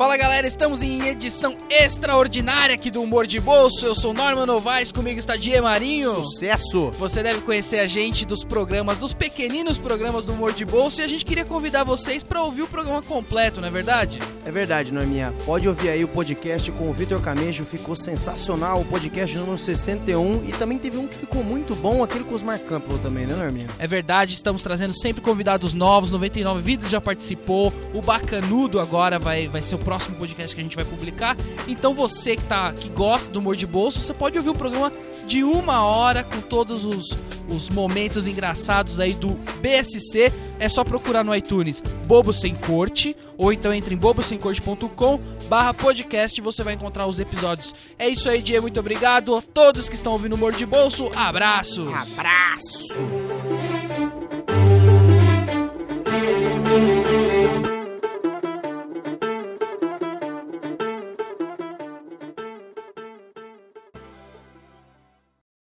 Fala galera, estamos em edição extraordinária aqui do Humor de Bolso. Eu sou Norman Novaes, comigo está Die Marinho. Sucesso! Você deve conhecer a gente dos programas, dos pequeninos programas do Humor de Bolso e a gente queria convidar vocês para ouvir o programa completo, não é verdade? É verdade, Norminha. Pode ouvir aí o podcast com o Vitor Camejo, ficou sensacional. O podcast número 61 e também teve um que ficou muito bom, aquele com os Mark Campbell também, né, Norminha? É verdade, estamos trazendo sempre convidados novos. 99 Vidas já participou. O Bacanudo agora vai, vai ser o próximo podcast que a gente vai publicar. Então você que, tá, que gosta do humor de bolso, você pode ouvir um programa de uma hora com todos os, os momentos engraçados aí do BSC. É só procurar no iTunes Bobo Sem Corte, ou então entre em bobosemcorte.com barra podcast e você vai encontrar os episódios. É isso aí, Diego. Muito obrigado a todos que estão ouvindo o Humor de Bolso. Abraços! Abraço!